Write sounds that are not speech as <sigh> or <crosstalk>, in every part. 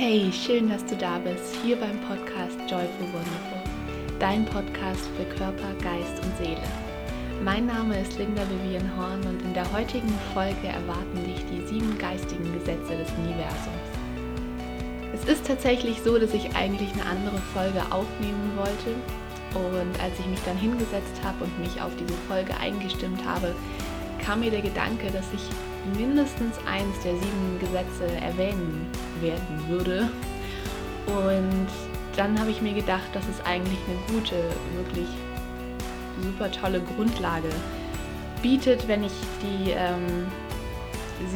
Hey, schön, dass du da bist, hier beim Podcast Joyful Wonderful, dein Podcast für Körper, Geist und Seele. Mein Name ist Linda Vivian Horn und in der heutigen Folge erwarten dich die sieben geistigen Gesetze des Universums. Es ist tatsächlich so, dass ich eigentlich eine andere Folge aufnehmen wollte und als ich mich dann hingesetzt habe und mich auf diese Folge eingestimmt habe, kam mir der Gedanke, dass ich mindestens eins der sieben Gesetze erwähnen werden würde. Und dann habe ich mir gedacht, dass es eigentlich eine gute, wirklich super tolle Grundlage bietet, wenn ich die ähm,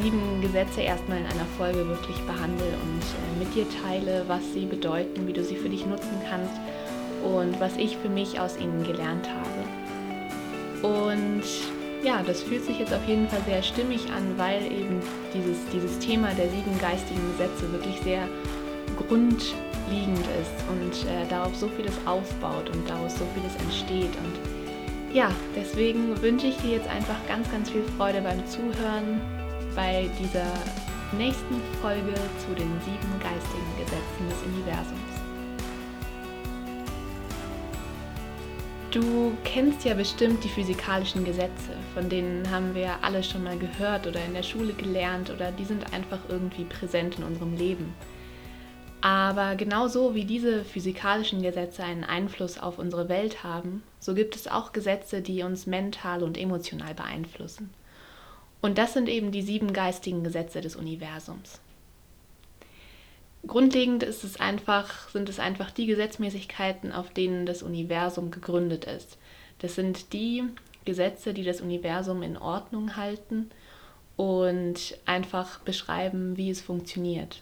sieben Gesetze erstmal in einer Folge wirklich behandle und äh, mit dir teile, was sie bedeuten, wie du sie für dich nutzen kannst und was ich für mich aus ihnen gelernt habe. Und ja, das fühlt sich jetzt auf jeden Fall sehr stimmig an, weil eben dieses, dieses Thema der sieben geistigen Gesetze wirklich sehr grundlegend ist und äh, darauf so vieles aufbaut und daraus so vieles entsteht. Und ja, deswegen wünsche ich dir jetzt einfach ganz, ganz viel Freude beim Zuhören bei dieser nächsten Folge zu den sieben geistigen Gesetzen des Universums. Du kennst ja bestimmt die physikalischen Gesetze, von denen haben wir alle schon mal gehört oder in der Schule gelernt oder die sind einfach irgendwie präsent in unserem Leben. Aber genauso wie diese physikalischen Gesetze einen Einfluss auf unsere Welt haben, so gibt es auch Gesetze, die uns mental und emotional beeinflussen. Und das sind eben die sieben geistigen Gesetze des Universums. Grundlegend ist es einfach, sind es einfach die Gesetzmäßigkeiten, auf denen das Universum gegründet ist. Das sind die Gesetze, die das Universum in Ordnung halten und einfach beschreiben, wie es funktioniert.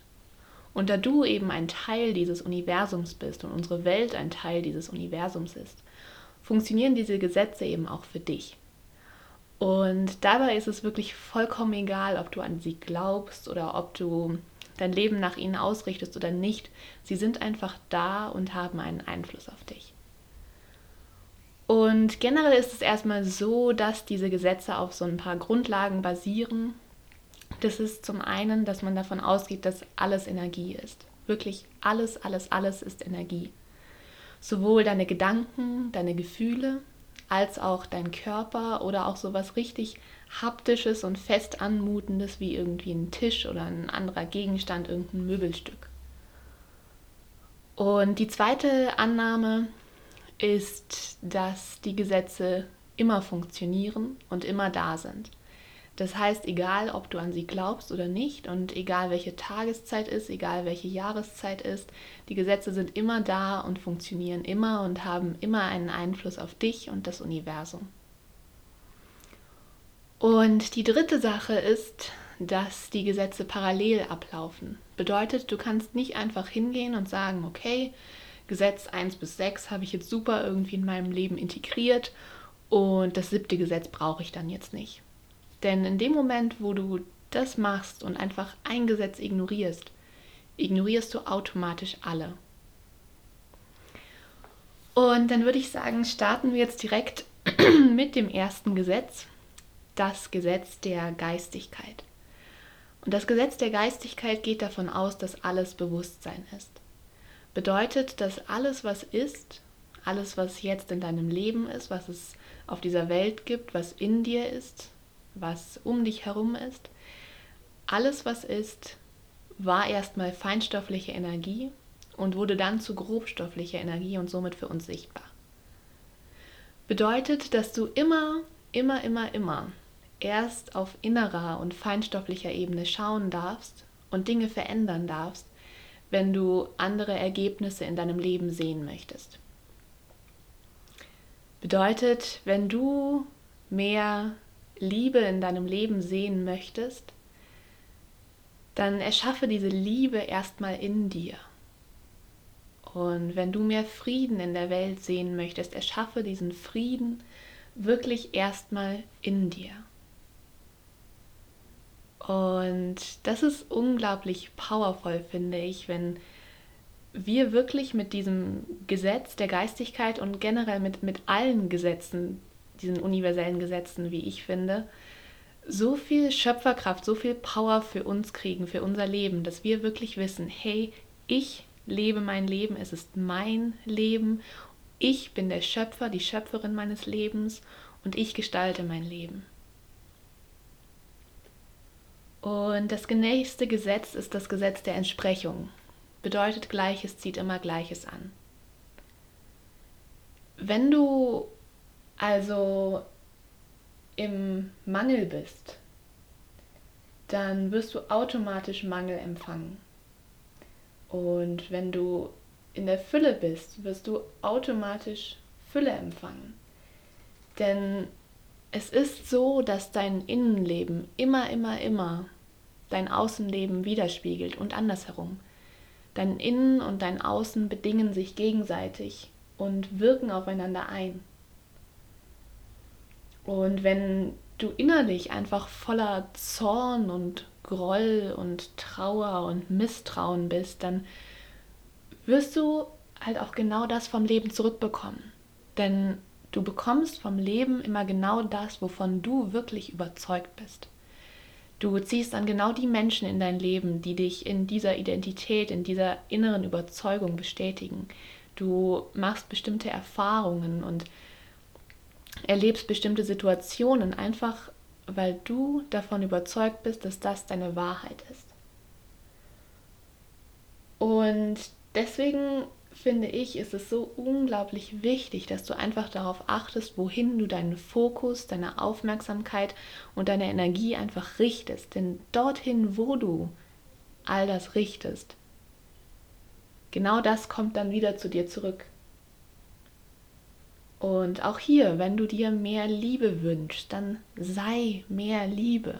Und da du eben ein Teil dieses Universums bist und unsere Welt ein Teil dieses Universums ist, funktionieren diese Gesetze eben auch für dich. Und dabei ist es wirklich vollkommen egal, ob du an sie glaubst oder ob du dein Leben nach ihnen ausrichtest oder nicht. Sie sind einfach da und haben einen Einfluss auf dich. Und generell ist es erstmal so, dass diese Gesetze auf so ein paar Grundlagen basieren. Das ist zum einen, dass man davon ausgeht, dass alles Energie ist. Wirklich alles, alles, alles ist Energie. Sowohl deine Gedanken, deine Gefühle, als auch dein Körper oder auch sowas richtig haptisches und fest anmutendes wie irgendwie ein Tisch oder ein anderer Gegenstand, irgendein Möbelstück. Und die zweite Annahme ist, dass die Gesetze immer funktionieren und immer da sind. Das heißt, egal ob du an sie glaubst oder nicht und egal welche Tageszeit ist, egal welche Jahreszeit ist, die Gesetze sind immer da und funktionieren immer und haben immer einen Einfluss auf dich und das Universum. Und die dritte Sache ist, dass die Gesetze parallel ablaufen. Bedeutet, du kannst nicht einfach hingehen und sagen, okay, Gesetz 1 bis 6 habe ich jetzt super irgendwie in meinem Leben integriert und das siebte Gesetz brauche ich dann jetzt nicht. Denn in dem Moment, wo du das machst und einfach ein Gesetz ignorierst, ignorierst du automatisch alle. Und dann würde ich sagen, starten wir jetzt direkt <clears throat> mit dem ersten Gesetz das Gesetz der Geistigkeit. Und das Gesetz der Geistigkeit geht davon aus, dass alles Bewusstsein ist. Bedeutet, dass alles, was ist, alles, was jetzt in deinem Leben ist, was es auf dieser Welt gibt, was in dir ist, was um dich herum ist, alles, was ist, war erstmal feinstoffliche Energie und wurde dann zu grobstofflicher Energie und somit für uns sichtbar. Bedeutet, dass du immer, immer, immer, immer erst auf innerer und feinstofflicher Ebene schauen darfst und Dinge verändern darfst, wenn du andere Ergebnisse in deinem Leben sehen möchtest. Bedeutet, wenn du mehr Liebe in deinem Leben sehen möchtest, dann erschaffe diese Liebe erstmal in dir. Und wenn du mehr Frieden in der Welt sehen möchtest, erschaffe diesen Frieden wirklich erstmal in dir. Und das ist unglaublich powerful, finde ich, wenn wir wirklich mit diesem Gesetz der Geistigkeit und generell mit, mit allen Gesetzen, diesen universellen Gesetzen, wie ich finde, so viel Schöpferkraft, so viel Power für uns kriegen, für unser Leben, dass wir wirklich wissen, hey, Ich lebe mein Leben, es ist mein Leben. Ich bin der Schöpfer, die Schöpferin meines Lebens und ich gestalte mein Leben. Und das nächste Gesetz ist das Gesetz der Entsprechung. Bedeutet Gleiches zieht immer Gleiches an. Wenn du also im Mangel bist, dann wirst du automatisch Mangel empfangen. Und wenn du in der Fülle bist, wirst du automatisch Fülle empfangen. Denn es ist so, dass dein Innenleben immer, immer, immer dein Außenleben widerspiegelt und andersherum. Dein Innen und dein Außen bedingen sich gegenseitig und wirken aufeinander ein. Und wenn du innerlich einfach voller Zorn und Groll und Trauer und Misstrauen bist, dann wirst du halt auch genau das vom Leben zurückbekommen. Denn du bekommst vom Leben immer genau das, wovon du wirklich überzeugt bist. Du ziehst dann genau die Menschen in dein Leben, die dich in dieser Identität, in dieser inneren Überzeugung bestätigen, Du machst bestimmte Erfahrungen und erlebst bestimmte Situationen einfach, weil du davon überzeugt bist, dass das deine Wahrheit ist. Und deswegen finde ich, ist es so unglaublich wichtig, dass du einfach darauf achtest, wohin du deinen Fokus, deine Aufmerksamkeit und deine Energie einfach richtest. Denn dorthin, wo du all das richtest, genau das kommt dann wieder zu dir zurück. Und auch hier, wenn du dir mehr Liebe wünschst, dann sei mehr Liebe.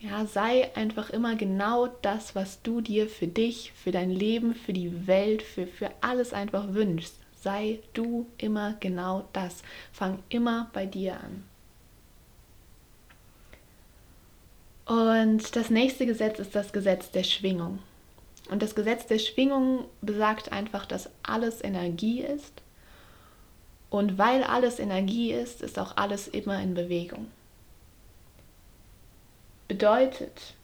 Ja, sei einfach immer genau das, was du dir für dich, für dein Leben, für die Welt, für, für alles einfach wünschst. Sei du immer genau das. Fang immer bei dir an. Und das nächste Gesetz ist das Gesetz der Schwingung. Und das Gesetz der Schwingung besagt einfach, dass alles Energie ist. Und weil alles Energie ist, ist auch alles immer in Bewegung. Bedeutet,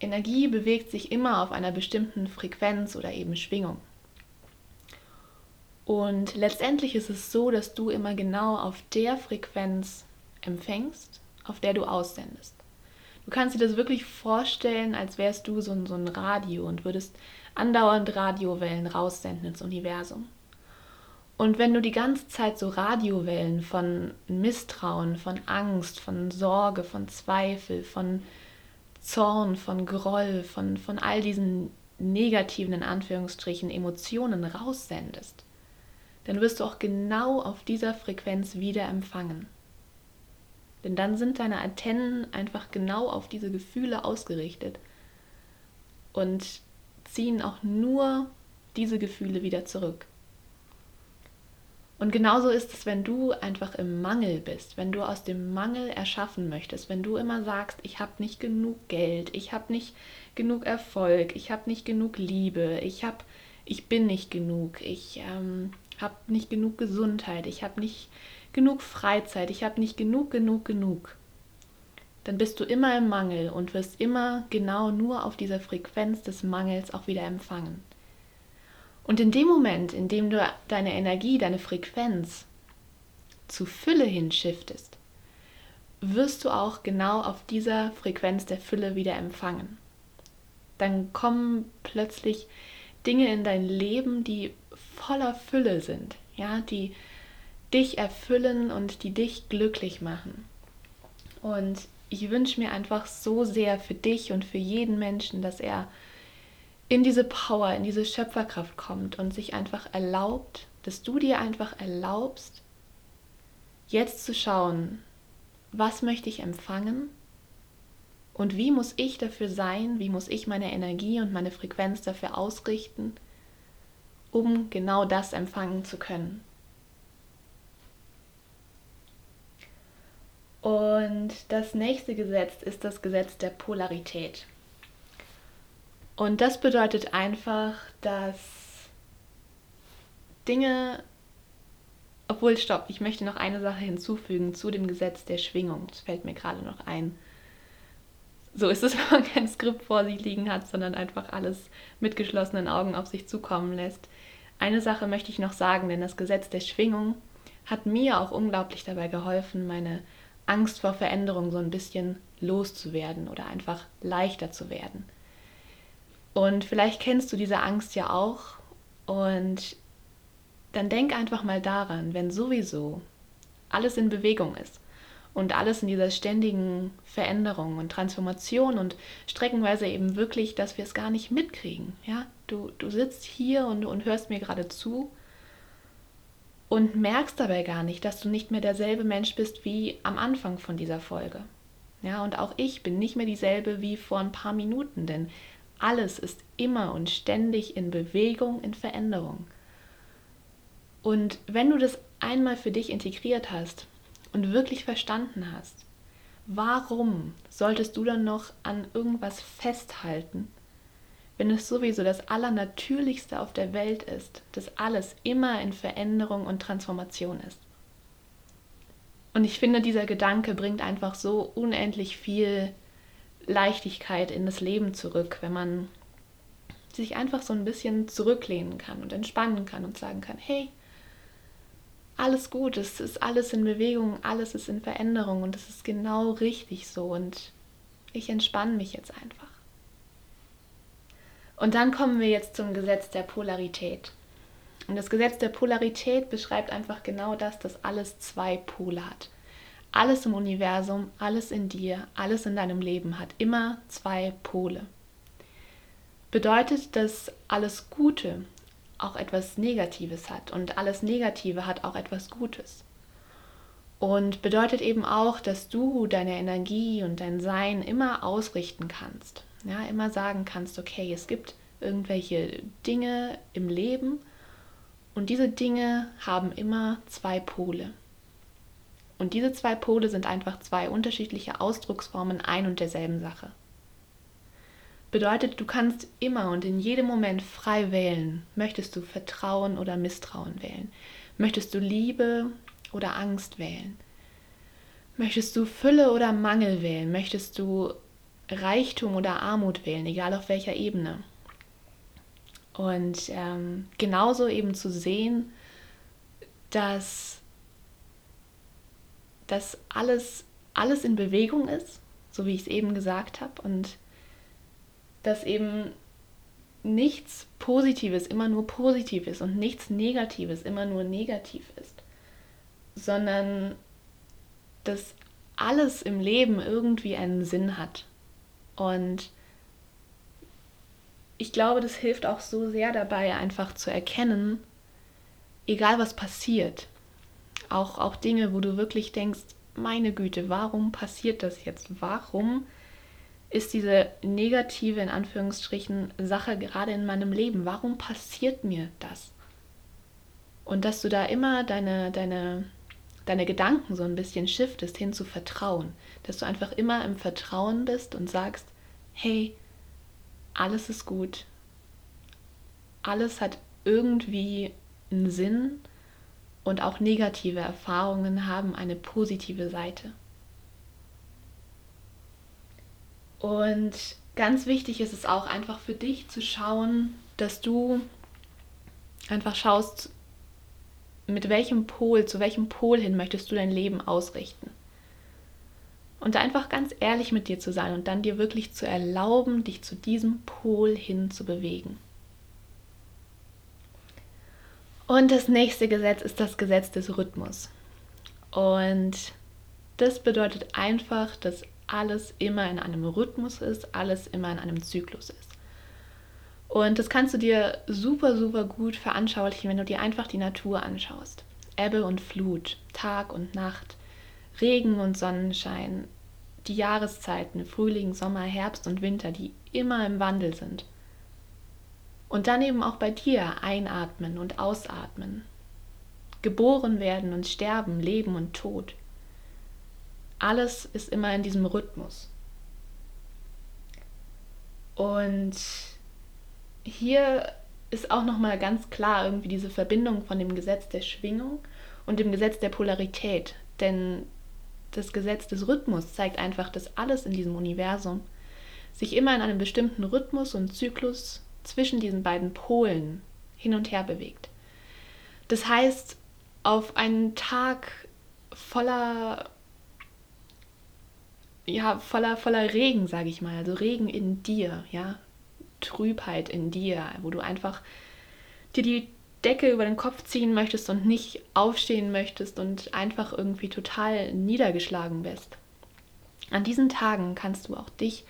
Energie bewegt sich immer auf einer bestimmten Frequenz oder eben Schwingung. Und letztendlich ist es so, dass du immer genau auf der Frequenz empfängst, auf der du aussendest. Du kannst dir das wirklich vorstellen, als wärst du so ein, so ein Radio und würdest andauernd Radiowellen raussenden ins Universum. Und wenn du die ganze Zeit so Radiowellen von Misstrauen, von Angst, von Sorge, von Zweifel, von Zorn, von Groll, von, von all diesen negativen, in Anführungsstrichen, Emotionen raussendest, dann wirst du auch genau auf dieser Frequenz wieder empfangen. Denn dann sind deine Antennen einfach genau auf diese Gefühle ausgerichtet und ziehen auch nur diese Gefühle wieder zurück. Und genauso ist es, wenn du einfach im Mangel bist, wenn du aus dem Mangel erschaffen möchtest, wenn du immer sagst, ich habe nicht genug Geld, ich habe nicht genug Erfolg, ich habe nicht genug Liebe, ich habe, ich bin nicht genug, ich ähm, habe nicht genug Gesundheit, ich habe nicht genug Freizeit, ich habe nicht genug, genug, genug, dann bist du immer im Mangel und wirst immer genau nur auf dieser Frequenz des Mangels auch wieder empfangen. Und in dem Moment, in dem du deine Energie, deine Frequenz zu Fülle hinschiftest, wirst du auch genau auf dieser Frequenz der Fülle wieder empfangen. Dann kommen plötzlich Dinge in dein Leben, die voller Fülle sind, ja, die dich erfüllen und die dich glücklich machen. Und ich wünsche mir einfach so sehr für dich und für jeden Menschen, dass er in diese Power, in diese Schöpferkraft kommt und sich einfach erlaubt, dass du dir einfach erlaubst, jetzt zu schauen, was möchte ich empfangen und wie muss ich dafür sein, wie muss ich meine Energie und meine Frequenz dafür ausrichten, um genau das empfangen zu können. Und das nächste Gesetz ist das Gesetz der Polarität. Und das bedeutet einfach, dass Dinge, obwohl, stopp, ich möchte noch eine Sache hinzufügen zu dem Gesetz der Schwingung. Das fällt mir gerade noch ein. so ist es, <laughs> wenn man kein Skript vor sich liegen hat, sondern einfach alles mit geschlossenen Augen auf sich zukommen lässt. Eine Sache möchte ich noch sagen, denn das Gesetz der Schwingung hat mir auch unglaublich dabei geholfen, meine Angst vor Veränderung so ein bisschen loszuwerden oder einfach leichter zu werden. Und vielleicht kennst du diese Angst ja auch und dann denk einfach mal daran, wenn sowieso alles in Bewegung ist und alles in dieser ständigen Veränderung und Transformation und streckenweise eben wirklich, dass wir es gar nicht mitkriegen. Ja, du, du sitzt hier und, und hörst mir gerade zu und merkst dabei gar nicht, dass du nicht mehr derselbe Mensch bist wie am Anfang von dieser Folge. Ja, und auch ich bin nicht mehr dieselbe wie vor ein paar Minuten, denn alles ist immer und ständig in Bewegung, in Veränderung. Und wenn du das einmal für dich integriert hast und wirklich verstanden hast, warum solltest du dann noch an irgendwas festhalten, wenn es sowieso das Allernatürlichste auf der Welt ist, dass alles immer in Veränderung und Transformation ist. Und ich finde, dieser Gedanke bringt einfach so unendlich viel Leichtigkeit in das Leben zurück, wenn man sich einfach so ein bisschen zurücklehnen kann und entspannen kann und sagen kann, hey, alles gut, es ist alles in Bewegung, alles ist in Veränderung und es ist genau richtig so und ich entspanne mich jetzt einfach. Und dann kommen wir jetzt zum Gesetz der Polarität. Und das Gesetz der Polarität beschreibt einfach genau das, dass alles zwei Pole hat. Alles im Universum, alles in dir, alles in deinem Leben hat immer zwei Pole. Bedeutet, dass alles Gute auch etwas Negatives hat und alles Negative hat auch etwas Gutes. Und bedeutet eben auch, dass du deine Energie und dein Sein immer ausrichten kannst. Ja, immer sagen kannst, okay, es gibt irgendwelche Dinge im Leben und diese Dinge haben immer zwei Pole. Und diese zwei Pole sind einfach zwei unterschiedliche Ausdrucksformen ein und derselben Sache. Bedeutet, du kannst immer und in jedem Moment frei wählen. Möchtest du Vertrauen oder Misstrauen wählen? Möchtest du Liebe oder Angst wählen? Möchtest du Fülle oder Mangel wählen? Möchtest du Reichtum oder Armut wählen, egal auf welcher Ebene? Und ähm, genauso eben zu sehen, dass, dass alles, alles in Bewegung ist, so wie ich es eben gesagt habe, und dass eben nichts Positives immer nur positiv ist und nichts Negatives immer nur negativ ist, sondern dass alles im Leben irgendwie einen Sinn hat. Und ich glaube, das hilft auch so sehr dabei, einfach zu erkennen, egal was passiert, auch, auch Dinge, wo du wirklich denkst, meine Güte, warum passiert das jetzt? Warum ist diese negative, in Anführungsstrichen, Sache gerade in meinem Leben? Warum passiert mir das? Und dass du da immer deine, deine, deine Gedanken so ein bisschen shiftest hin zu Vertrauen. Dass du einfach immer im Vertrauen bist und sagst, hey, alles ist gut. Alles hat irgendwie einen Sinn und auch negative Erfahrungen haben eine positive Seite. Und ganz wichtig ist es auch einfach für dich zu schauen, dass du einfach schaust, mit welchem Pol, zu welchem Pol hin möchtest du dein Leben ausrichten. Und da einfach ganz ehrlich mit dir zu sein und dann dir wirklich zu erlauben, dich zu diesem Pol hin zu bewegen. Und das nächste Gesetz ist das Gesetz des Rhythmus. Und das bedeutet einfach, dass alles immer in einem Rhythmus ist, alles immer in einem Zyklus ist. Und das kannst du dir super, super gut veranschaulichen, wenn du dir einfach die Natur anschaust. Ebbe und Flut, Tag und Nacht, Regen und Sonnenschein, die Jahreszeiten, Frühling, Sommer, Herbst und Winter, die immer im Wandel sind. Und dann eben auch bei dir einatmen und ausatmen. Geboren werden und sterben, Leben und Tod. Alles ist immer in diesem Rhythmus. Und hier ist auch noch mal ganz klar irgendwie diese Verbindung von dem Gesetz der Schwingung und dem Gesetz der Polarität, denn das Gesetz des Rhythmus zeigt einfach, dass alles in diesem Universum sich immer in einem bestimmten Rhythmus und Zyklus zwischen diesen beiden Polen hin und her bewegt. Das heißt, auf einen Tag voller ja, voller, voller Regen, sage ich mal, also Regen in dir, ja, Trübheit in dir, wo du einfach dir die Decke über den Kopf ziehen möchtest und nicht aufstehen möchtest und einfach irgendwie total niedergeschlagen bist. An diesen Tagen kannst du auch dich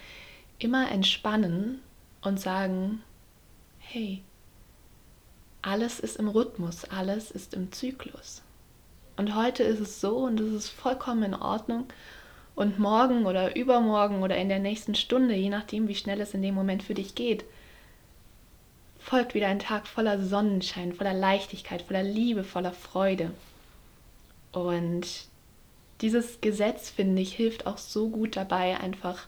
immer entspannen und sagen, hey, alles ist im Rhythmus, alles ist im Zyklus. Und heute ist es so und es ist vollkommen in Ordnung. Und morgen oder übermorgen oder in der nächsten Stunde, je nachdem, wie schnell es in dem Moment für dich geht, folgt wieder ein Tag voller Sonnenschein, voller Leichtigkeit, voller Liebe, voller Freude. Und dieses Gesetz, finde ich, hilft auch so gut dabei, einfach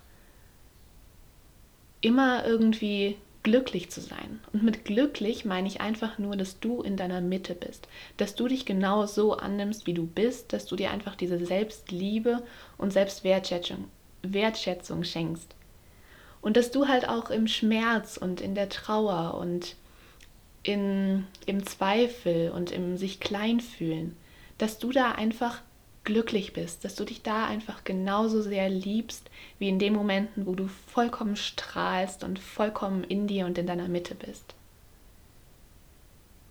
immer irgendwie glücklich zu sein. Und mit glücklich meine ich einfach nur, dass du in deiner Mitte bist, dass du dich genau so annimmst, wie du bist, dass du dir einfach diese Selbstliebe und Selbstwertschätzung Wertschätzung schenkst. Und dass du halt auch im Schmerz und in der Trauer und in, im Zweifel und im sich klein fühlen, dass du da einfach glücklich bist, dass du dich da einfach genauso sehr liebst, wie in den Momenten, wo du vollkommen strahlst und vollkommen in dir und in deiner Mitte bist.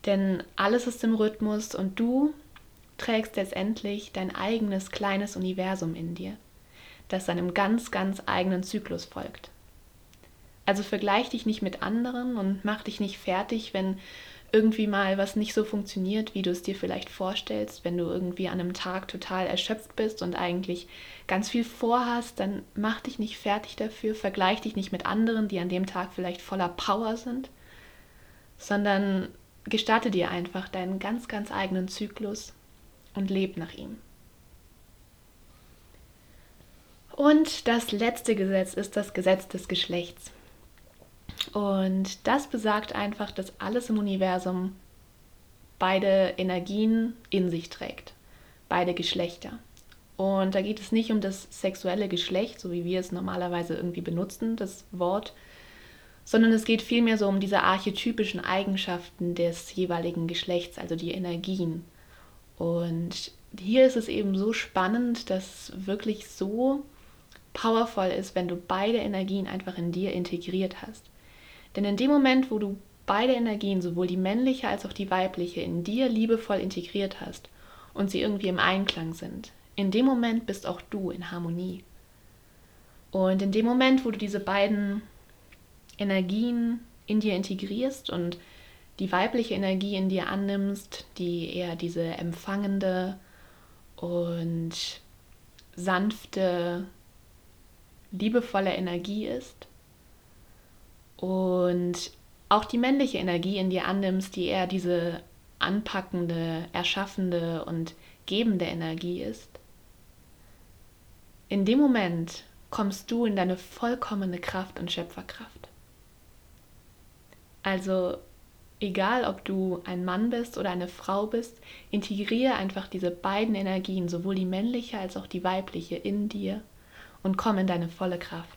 Denn alles ist im Rhythmus und du trägst letztendlich dein eigenes kleines Universum in dir, das seinem ganz, ganz eigenen Zyklus folgt. Also vergleich dich nicht mit anderen und mach dich nicht fertig, wenn irgendwie mal was nicht so funktioniert, wie du es dir vielleicht vorstellst, wenn du irgendwie an einem Tag total erschöpft bist und eigentlich ganz viel vorhast, dann mach dich nicht fertig dafür, vergleich dich nicht mit anderen, die an dem Tag vielleicht voller Power sind, sondern gestatte dir einfach deinen ganz, ganz eigenen Zyklus und leb nach ihm. Und das letzte Gesetz ist das Gesetz des Geschlechts. Und das besagt einfach, dass alles im Universum beide Energien in sich trägt, beide Geschlechter. Und da geht es nicht um das sexuelle Geschlecht, so wie wir es normalerweise irgendwie benutzen, das Wort, sondern es geht vielmehr so um diese archetypischen Eigenschaften des jeweiligen Geschlechts, also die Energien. Und hier ist es eben so spannend, dass wirklich so powerful ist, wenn du beide Energien einfach in dir integriert hast. Denn in dem Moment, wo du beide Energien, sowohl die männliche als auch die weibliche, in dir liebevoll integriert hast und sie irgendwie im Einklang sind, in dem Moment bist auch du in Harmonie. Und in dem Moment, wo du diese beiden Energien in dir integrierst und die weibliche Energie in dir annimmst, die eher diese empfangende und sanfte, liebevolle Energie ist, und auch die männliche Energie in dir annimmst, die eher diese anpackende, erschaffende und gebende Energie ist, in dem Moment kommst du in deine vollkommene Kraft und Schöpferkraft. Also egal, ob du ein Mann bist oder eine Frau bist, integriere einfach diese beiden Energien, sowohl die männliche als auch die weibliche, in dir und komm in deine volle Kraft.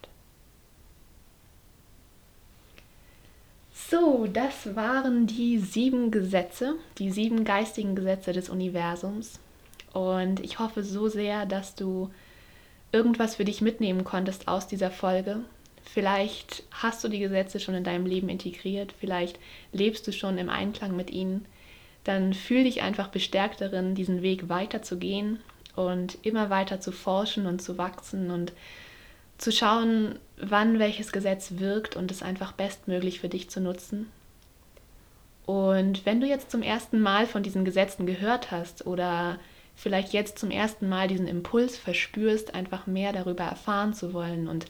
So, das waren die sieben Gesetze, die sieben geistigen Gesetze des Universums. Und ich hoffe so sehr, dass du irgendwas für dich mitnehmen konntest aus dieser Folge. Vielleicht hast du die Gesetze schon in deinem Leben integriert, vielleicht lebst du schon im Einklang mit ihnen. Dann fühl dich einfach bestärkt darin, diesen Weg weiterzugehen und immer weiter zu forschen und zu wachsen und zu schauen, wann welches Gesetz wirkt und es einfach bestmöglich für dich zu nutzen. Und wenn du jetzt zum ersten Mal von diesen Gesetzen gehört hast oder vielleicht jetzt zum ersten Mal diesen Impuls verspürst, einfach mehr darüber erfahren zu wollen und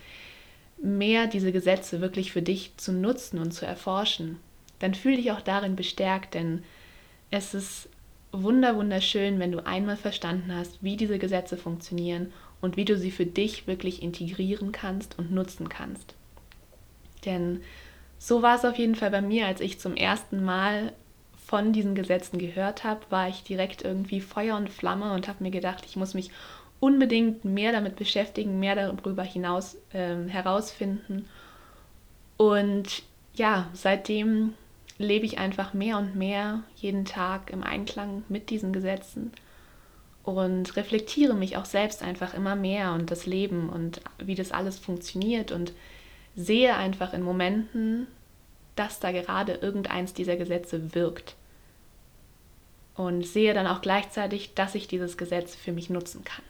mehr diese Gesetze wirklich für dich zu nutzen und zu erforschen, dann fühl dich auch darin bestärkt, denn es ist wunder wunderschön, wenn du einmal verstanden hast, wie diese Gesetze funktionieren und wie du sie für dich wirklich integrieren kannst und nutzen kannst. Denn so war es auf jeden Fall bei mir, als ich zum ersten Mal von diesen Gesetzen gehört habe, war ich direkt irgendwie Feuer und Flamme und habe mir gedacht, ich muss mich unbedingt mehr damit beschäftigen, mehr darüber hinaus äh, herausfinden Und ja, seitdem lebe ich einfach mehr und mehr jeden Tag im Einklang mit diesen Gesetzen und reflektiere mich auch selbst einfach immer mehr und das Leben und wie das alles funktioniert und sehe einfach in Momenten, dass da gerade irgendeins dieser Gesetze wirkt. Und sehe dann auch gleichzeitig, dass ich dieses Gesetz für mich nutzen kann.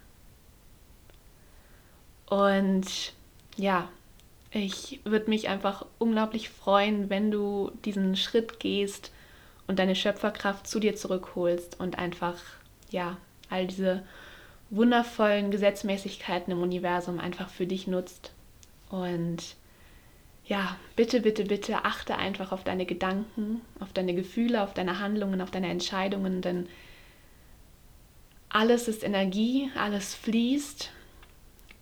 Und ja, ich würde mich einfach unglaublich freuen, wenn du diesen Schritt gehst und deine Schöpferkraft zu dir zurückholst und einfach, ja, all diese wundervollen Gesetzmäßigkeiten im Universum einfach für dich nutzt. Und ja, bitte, bitte, bitte achte einfach auf deine Gedanken, auf deine Gefühle, auf deine Handlungen, auf deine Entscheidungen, denn alles ist Energie, alles fließt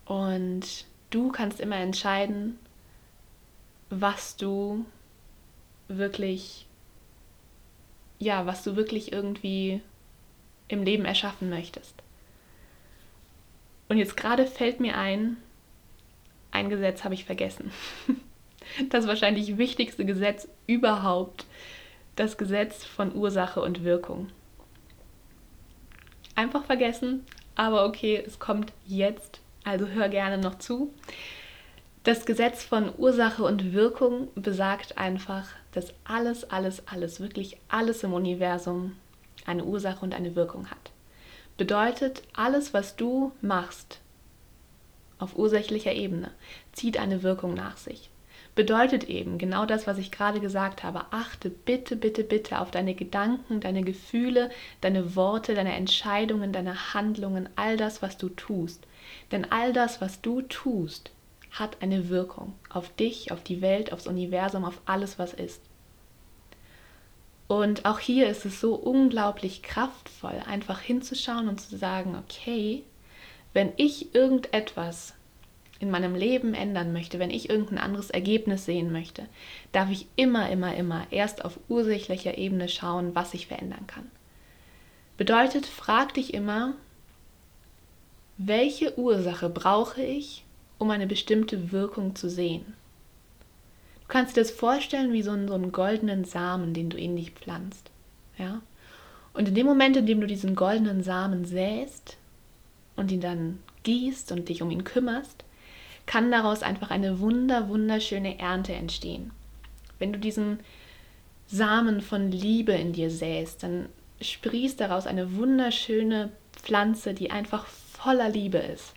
und du kannst immer entscheiden, was du wirklich, ja, was du wirklich irgendwie im Leben erschaffen möchtest. Und jetzt gerade fällt mir ein, ein Gesetz habe ich vergessen. <laughs> Das wahrscheinlich wichtigste Gesetz überhaupt, das Gesetz von Ursache und Wirkung. Einfach vergessen, aber okay, es kommt jetzt also hör gerne noch zu. Das Gesetz von Ursache und Wirkung besagt einfach, dass alles, alles, alles, wirklich alles im Universum eine Ursache und eine Wirkung hat. Bedeutet, alles, was du machst auf ursächlicher Ebene, zieht eine Wirkung nach sich. Bedeutet eben genau das, was ich gerade gesagt habe. Achte bitte, bitte, bitte auf deine Gedanken, deine Gefühle, deine Worte, deine Entscheidungen, deine Handlungen, all das, was du tust. Denn all das, was du tust, hat eine Wirkung auf dich, auf die Welt, aufs Universum, auf alles, was ist. Und auch hier ist es so unglaublich kraftvoll, einfach hinzuschauen und zu sagen, okay, wenn ich irgendetwas in meinem Leben ändern möchte, wenn ich irgendein anderes Ergebnis sehen möchte, darf ich immer, immer, immer erst auf ursächlicher Ebene schauen, was ich verändern kann. Bedeutet, frag dich immer, welche Ursache brauche ich, um eine bestimmte Wirkung zu sehen? Du kannst dir das vorstellen wie so einen, so einen goldenen Samen, den du in dich pflanzt. Ja? Und in dem Moment, in dem du diesen goldenen Samen säst und ihn dann gießt und dich um ihn kümmerst, kann daraus einfach eine wunder, wunderschöne Ernte entstehen. Wenn du diesen Samen von Liebe in dir säst, dann sprießt daraus eine wunderschöne Pflanze, die einfach voller Liebe ist.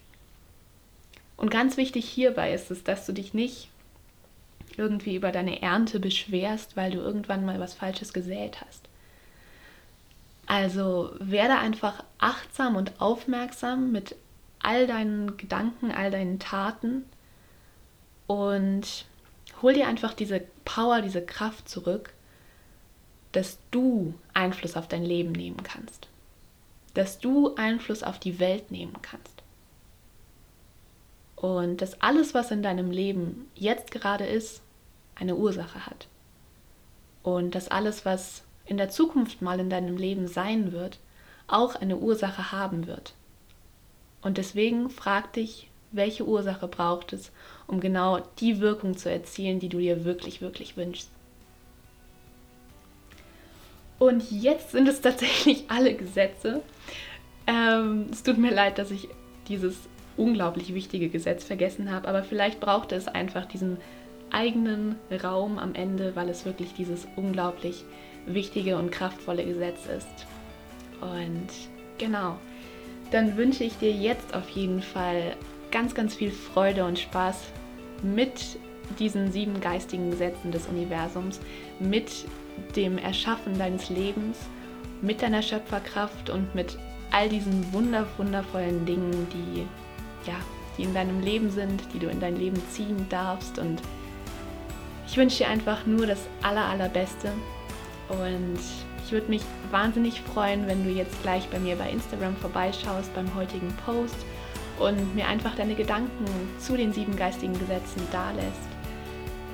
Und ganz wichtig hierbei ist es, dass du dich nicht irgendwie über deine Ernte beschwerst, weil du irgendwann mal was Falsches gesät hast. Also werde einfach achtsam und aufmerksam mit all deinen Gedanken, all deinen Taten und hol dir einfach diese Power, diese Kraft zurück, dass du Einfluss auf dein Leben nehmen kannst dass du Einfluss auf die Welt nehmen kannst. Und dass alles, was in deinem Leben jetzt gerade ist, eine Ursache hat. Und dass alles, was in der Zukunft mal in deinem Leben sein wird, auch eine Ursache haben wird. Und deswegen frag dich, welche Ursache braucht es, um genau die Wirkung zu erzielen, die du dir wirklich, wirklich wünschst. Und jetzt sind es tatsächlich alle Gesetze. Ähm, es tut mir leid, dass ich dieses unglaublich wichtige Gesetz vergessen habe, aber vielleicht brauchte es einfach diesen eigenen Raum am Ende, weil es wirklich dieses unglaublich wichtige und kraftvolle Gesetz ist. Und genau, dann wünsche ich dir jetzt auf jeden Fall ganz, ganz viel Freude und Spaß mit diesen sieben geistigen Gesetzen des Universums, mit dem Erschaffen deines Lebens, mit deiner Schöpferkraft und mit all diesen wunder wundervollen Dingen, die ja, die in deinem Leben sind, die du in dein Leben ziehen darfst. Und ich wünsche dir einfach nur das aller allerbeste. Und ich würde mich wahnsinnig freuen, wenn du jetzt gleich bei mir bei Instagram vorbeischaust beim heutigen Post und mir einfach deine Gedanken zu den sieben geistigen Gesetzen dalässt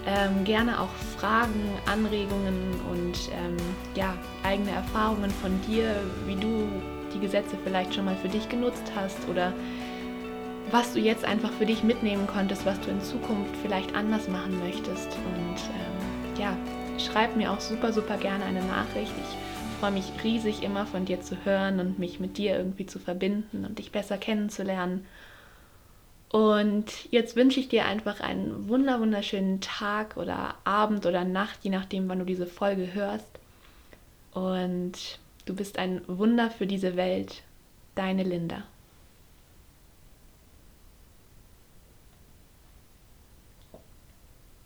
ähm, gerne auch Fragen, Anregungen und ähm, ja, eigene Erfahrungen von dir, wie du die Gesetze vielleicht schon mal für dich genutzt hast oder was du jetzt einfach für dich mitnehmen konntest, was du in Zukunft vielleicht anders machen möchtest. Und ähm, ja, schreib mir auch super, super gerne eine Nachricht. Ich freue mich riesig immer von dir zu hören und mich mit dir irgendwie zu verbinden und dich besser kennenzulernen. Und jetzt wünsche ich dir einfach einen wunder wunderschönen Tag oder Abend oder Nacht, je nachdem, wann du diese Folge hörst. Und du bist ein Wunder für diese Welt. Deine Linda.